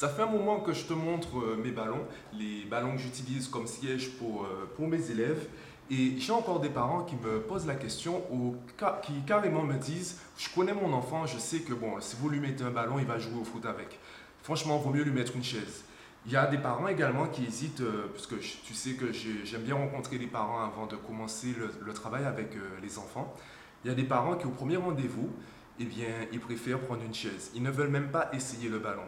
Ça fait un moment que je te montre euh, mes ballons, les ballons que j'utilise comme siège pour, euh, pour mes élèves. Et j'ai encore des parents qui me posent la question ou qui carrément me disent Je connais mon enfant, je sais que bon, si vous lui mettez un ballon, il va jouer au foot avec. Franchement, il vaut mieux lui mettre une chaise. Il y a des parents également qui hésitent, euh, parce que tu sais que j'aime bien rencontrer les parents avant de commencer le, travail avec les enfants. Il y a des parents qui, au premier rendez-vous, eh bien, ils préfèrent prendre une chaise. Ils ne veulent même pas essayer le ballon.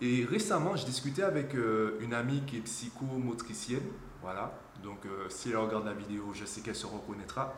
Et récemment, je discutais avec euh, une amie qui est psychomotricienne. Voilà. Donc, euh, si elle regarde la vidéo, je sais qu'elle se reconnaîtra.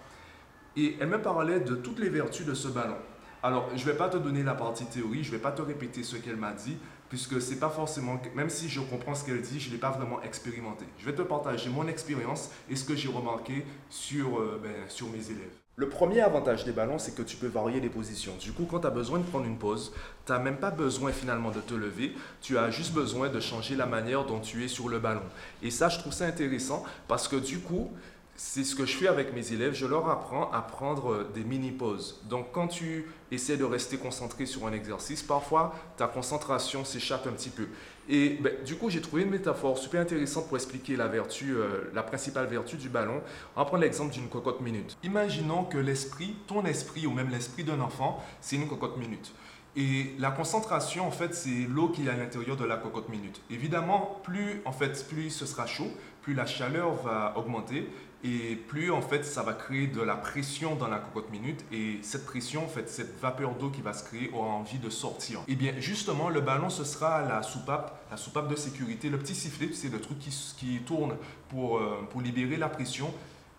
Et elle me parlait de toutes les vertus de ce ballon. Alors, je ne vais pas te donner la partie théorie, je ne vais pas te répéter ce qu'elle m'a dit, puisque c'est pas forcément, même si je comprends ce qu'elle dit, je ne l'ai pas vraiment expérimenté. Je vais te partager mon expérience et ce que j'ai remarqué sur, euh, ben, sur mes élèves. Le premier avantage des ballons, c'est que tu peux varier les positions. Du coup, quand tu as besoin de prendre une pause, tu n'as même pas besoin finalement de te lever, tu as juste besoin de changer la manière dont tu es sur le ballon. Et ça, je trouve ça intéressant parce que du coup, c'est ce que je fais avec mes élèves. Je leur apprends à prendre euh, des mini-pauses. Donc, quand tu essaies de rester concentré sur un exercice, parfois ta concentration s'échappe un petit peu. Et ben, du coup, j'ai trouvé une métaphore super intéressante pour expliquer la vertu, euh, la principale vertu du ballon. On va prendre l'exemple d'une cocotte minute. Imaginons que l'esprit, ton esprit ou même l'esprit d'un enfant, c'est une cocotte minute. Et la concentration, en fait, c'est l'eau qui est à l'intérieur de la cocotte minute. Évidemment, plus, en fait, plus ce sera chaud, plus la chaleur va augmenter et plus en fait ça va créer de la pression dans la cocotte minute et cette pression en fait cette vapeur d'eau qui va se créer aura envie de sortir. Et bien justement le ballon ce sera la soupape, la soupape de sécurité, le petit sifflet, c'est le truc qui, tourne pour, euh, pour libérer la pression.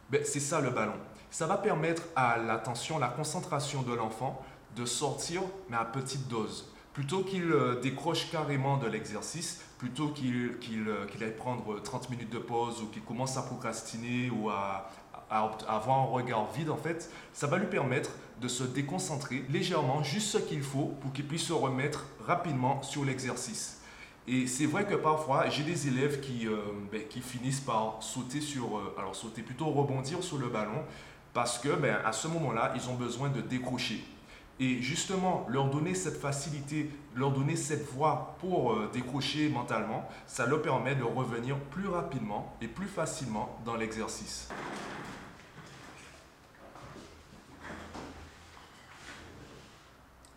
Ben, c'est ça le ballon. Ça va permettre à l'attention, la concentration de l'enfant de sortir mais à petite dose. Plutôt qu'il euh, décroche carrément de l'exercice, plutôt qu'il qu'il euh, aille prendre 30 minutes de pause ou qu'il commence à procrastiner ou à, avoir un regard vide, en fait, ça va lui permettre de se déconcentrer légèrement, juste ce qu'il faut pour qu'il puisse se remettre rapidement sur l'exercice. Et c'est vrai que parfois, j'ai des élèves qui, euh, ben, qui finissent par sauter sur, alors sauter plutôt rebondir sur le ballon, parce que ben, à ce moment-là, ils ont besoin de décrocher. Et justement, leur donner cette facilité, leur donner cette voie pour euh, décrocher mentalement, ça leur permet de revenir plus rapidement et plus facilement dans l'exercice.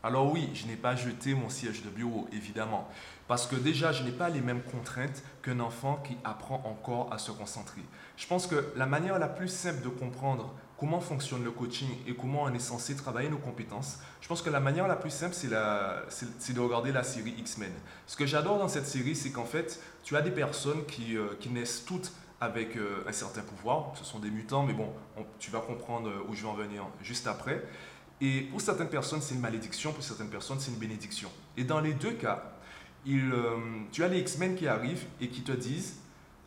Alors oui, je n'ai pas jeté mon siège de bureau, évidemment, parce que déjà, je n'ai pas les mêmes contraintes qu'un enfant qui apprend encore à se concentrer. Je pense que la manière la plus simple de comprendre comment fonctionne le coaching et comment on est censé travailler nos compétences, je pense que la manière la plus simple, c'est, de regarder la série X-Men. Ce que j'adore dans cette série, c'est qu'en fait, tu as des personnes qui, euh, naissent toutes avec euh, un certain pouvoir. Ce sont des mutants, mais bon, tu vas comprendre euh, où je vais en venir juste après. Et pour certaines personnes, c'est une malédiction, pour certaines personnes, c'est une bénédiction. Et dans les deux cas, il, tu as les X-Men qui arrivent et qui te disent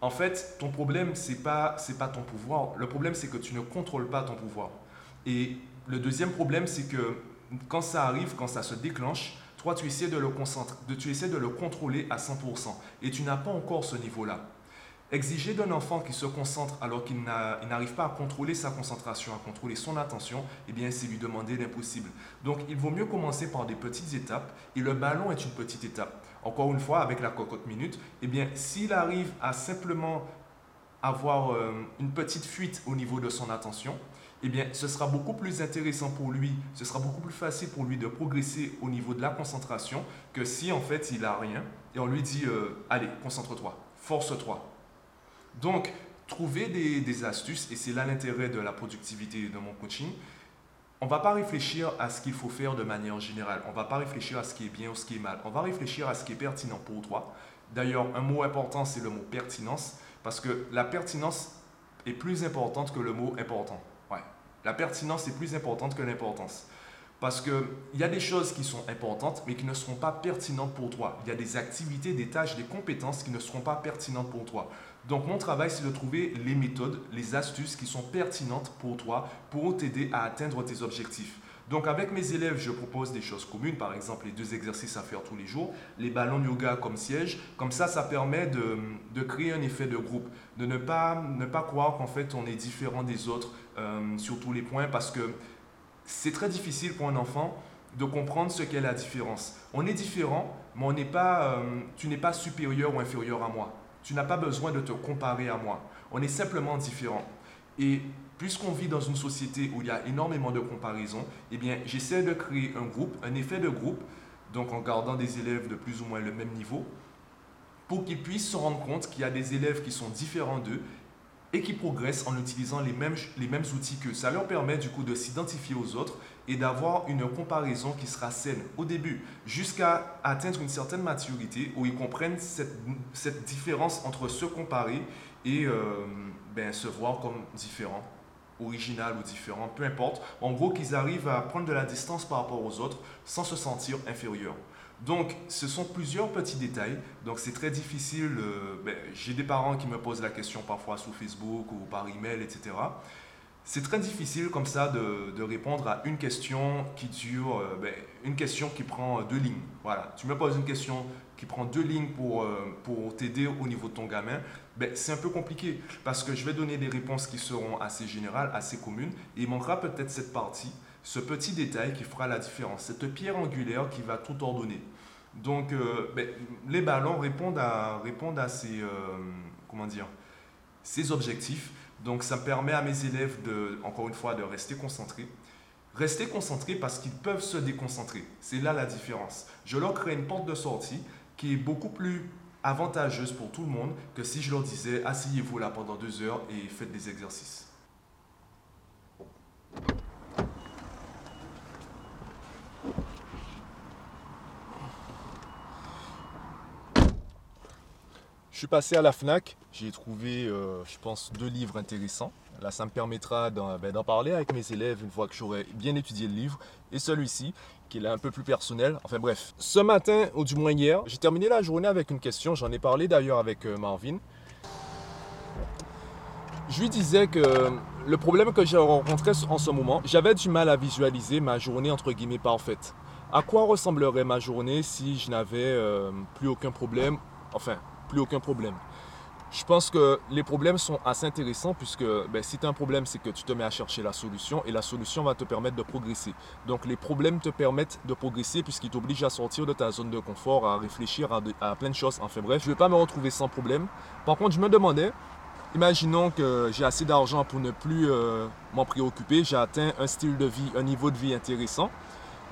en fait, ton problème, ce n'est pas, pas ton pouvoir. Le problème, c'est que tu ne contrôles pas ton pouvoir. Et le deuxième problème, c'est que quand ça arrive, quand ça se déclenche, toi, tu essaies de le, de, tu essaies de le contrôler à 100%. Et tu n'as pas encore ce niveau-là. Exiger d'un enfant qui se concentre alors qu'il n'arrive pas à contrôler sa concentration, à contrôler son attention, eh bien, c'est lui demander l'impossible. Donc, il vaut mieux commencer par des petites étapes et le ballon est une petite étape. Encore une fois, avec la cocotte minute, eh bien, s'il arrive à simplement avoir euh, une petite fuite au niveau de son attention, eh bien, ce sera beaucoup plus intéressant pour lui, ce sera beaucoup plus facile pour lui de progresser au niveau de la concentration que si en fait il n'a rien et on lui dit euh, allez, concentre-toi, force-toi, donc, trouver des, astuces, et c'est là l'intérêt de la productivité de mon coaching, on ne va pas réfléchir à ce qu'il faut faire de manière générale. On ne va pas réfléchir à ce qui est bien ou ce qui est mal. On va réfléchir à ce qui est pertinent pour toi. D'ailleurs, un mot important, c'est le mot pertinence, parce que la pertinence est plus importante que le mot important. Ouais. La pertinence est plus importante que l'importance. Parce qu'il y a des choses qui sont importantes, mais qui ne seront pas pertinentes pour toi. Il y a des activités, des tâches, des compétences qui ne seront pas pertinentes pour toi. Donc mon travail, c'est de trouver les méthodes, les astuces qui sont pertinentes pour toi, pour t'aider à atteindre tes objectifs. Donc avec mes élèves, je propose des choses communes, par exemple les deux exercices à faire tous les jours, les ballons yoga comme siège. Comme ça, ça permet de, créer un effet de groupe, de ne pas, ne pas croire qu'en fait on est différent des autres euh, sur tous les points, parce que c'est très difficile pour un enfant de comprendre ce qu'est la différence. On est différent, mais on n'est pas, euh, tu n'es pas supérieur ou inférieur à moi. Tu n'as pas besoin de te comparer à moi. On est simplement différent. Et puisqu'on vit dans une société où il y a énormément de comparaisons, eh bien, j'essaie de créer un groupe, un effet de groupe, donc en gardant des élèves de plus ou moins le même niveau, pour qu'ils puissent se rendre compte qu'il y a des élèves qui sont différents d'eux et qui progressent en utilisant les mêmes, outils qu'eux. Ça leur permet du coup de s'identifier aux autres et d'avoir une comparaison qui sera saine au début, jusqu'à atteindre une certaine maturité où ils comprennent cette, différence entre se comparer et euh, ben, se voir comme différent original ou différent, peu importe. En gros, qu'ils arrivent à prendre de la distance par rapport aux autres sans se sentir inférieur. Donc, ce sont plusieurs petits détails. Donc, c'est très difficile. Euh, ben, J'ai des parents qui me posent la question parfois sur Facebook ou par email, etc. C'est très difficile comme ça de, répondre à une question qui dure, euh, ben, une question qui prend deux lignes. Voilà, tu me poses une question qui prend deux lignes pour, euh, pour t'aider au niveau de ton gamin. Ben, c'est un peu compliqué parce que je vais donner des réponses qui seront assez générales, assez communes, il manquera peut-être cette partie, ce petit détail qui fera la différence, cette pierre angulaire qui va tout ordonner. Donc, euh, ben, les ballons répondent à, euh, ces objectifs. Donc, ça me permet à mes élèves, de, encore une fois, de rester concentrés. Rester concentrés parce qu'ils peuvent se déconcentrer. C'est là la différence. Je leur crée une porte de sortie qui est beaucoup plus avantageuse pour tout le monde que si je leur disais asseyez-vous là pendant deux heures et faites des exercices. Suis passé à la FNAC, j'ai trouvé, euh, je pense, deux livres intéressants. Là, ça me permettra ben, d'en parler avec mes élèves une fois que j'aurai bien étudié le livre. Et celui-ci, qui est un peu plus personnel. Enfin bref, ce matin, ou du moins hier, j'ai terminé la journée avec une question. J'en ai parlé d'ailleurs avec euh, Marvin. Je lui disais que le problème que j'ai rencontré en ce moment, j'avais du mal à visualiser ma journée entre guillemets parfaite. À quoi ressemblerait ma journée si je n'avais euh, plus aucun problème? Enfin, aucun problème. Je pense que les problèmes sont assez intéressants puisque ben, si tu as un problème, c'est que tu te mets à chercher la solution et la solution va te permettre de progresser. Donc les problèmes te permettent de progresser puisqu'ils t'obligent à sortir de ta zone de confort, à réfléchir à, plein de choses. Enfin bref, je ne vais pas me retrouver sans problème. Par contre, je me demandais, imaginons que j'ai assez d'argent pour ne plus euh, m'en préoccuper, j'ai atteint un style de vie, un niveau de vie intéressant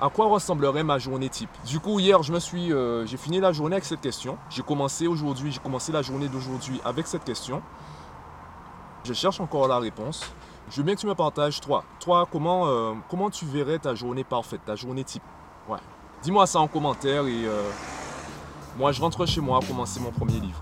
à quoi ressemblerait ma journée type? Du coup, hier, je me suis, euh, j'ai fini la journée avec cette question. J'ai commencé aujourd'hui, j'ai commencé la journée d'aujourd'hui avec cette question. Je cherche encore la réponse. Je veux bien que tu me partages, toi, toi, comment, euh, comment tu verrais ta journée parfaite, ta journée type? Ouais. Dis-moi ça en commentaire et euh, moi, je rentre chez moi commencer mon premier livre.